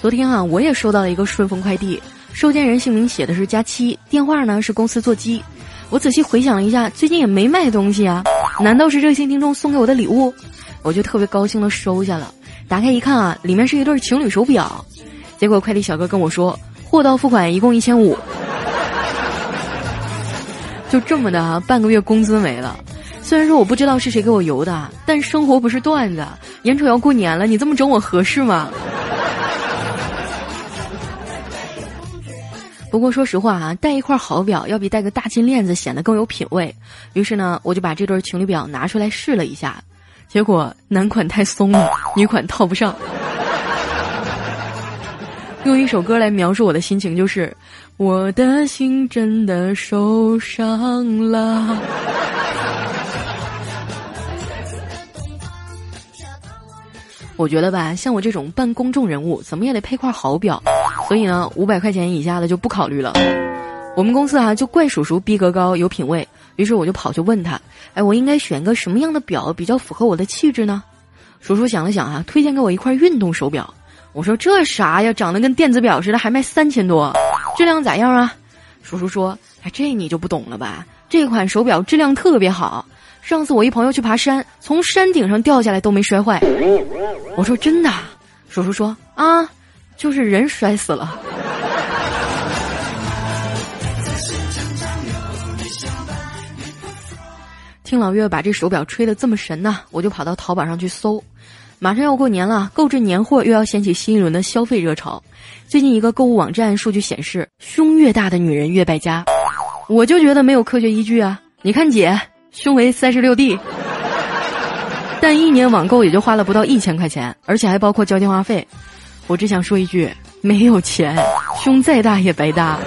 昨天啊，我也收到了一个顺丰快递，收件人姓名写的是佳期，电话呢是公司座机。我仔细回想了一下，最近也没卖东西啊，难道是热心听众送给我的礼物？我就特别高兴的收下了。打开一看啊，里面是一对情侣手表。结果快递小哥跟我说，货到付款一共一千五。就这么的啊，半个月工资没了。虽然说我不知道是谁给我邮的，但生活不是段子。眼瞅要过年了，你这么整我合适吗？不过说实话啊，戴一块好表要比戴个大金链子显得更有品位。于是呢，我就把这对情侣表拿出来试了一下，结果男款太松了，女款套不上。用一首歌来描述我的心情，就是我的心真的受伤了。我觉得吧，像我这种半公众人物，怎么也得配块好表。所以呢，五百块钱以下的就不考虑了。我们公司啊，就怪叔叔逼格高，有品位。于是我就跑去问他：“哎，我应该选个什么样的表比较符合我的气质呢？”叔叔想了想啊，推荐给我一块运动手表。我说：“这啥呀？长得跟电子表似的，还卖三千多，质量咋样啊？”叔叔说：“哎，这你就不懂了吧？这款手表质量特别好。”上次我一朋友去爬山，从山顶上掉下来都没摔坏。我说真的，叔叔说啊，就是人摔死了。听老岳把这手表吹得这么神呐，我就跑到淘宝上去搜。马上要过年了，购置年货又要掀起新一轮的消费热潮。最近一个购物网站数据显示，胸越大的女人越败家。我就觉得没有科学依据啊！你看姐。胸围三十六 D，但一年网购也就花了不到一千块钱，而且还包括交电话费。我只想说一句：没有钱，胸再大也白搭。